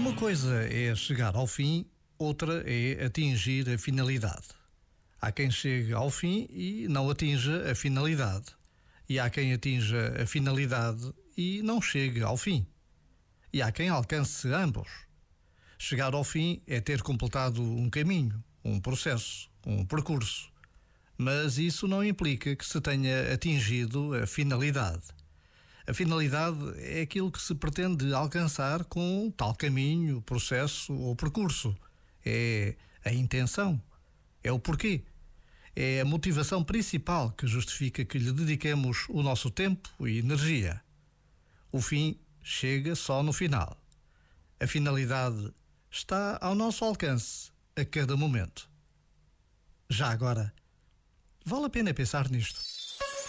Uma coisa é chegar ao fim, outra é atingir a finalidade. Há quem chegue ao fim e não atinja a finalidade. E há quem atinja a finalidade e não chegue ao fim. E há quem alcance ambos. Chegar ao fim é ter completado um caminho, um processo, um percurso. Mas isso não implica que se tenha atingido a finalidade. A finalidade é aquilo que se pretende alcançar com tal caminho, processo ou percurso. É a intenção. É o porquê. É a motivação principal que justifica que lhe dediquemos o nosso tempo e energia. O fim chega só no final. A finalidade está ao nosso alcance a cada momento. Já agora, vale a pena pensar nisto.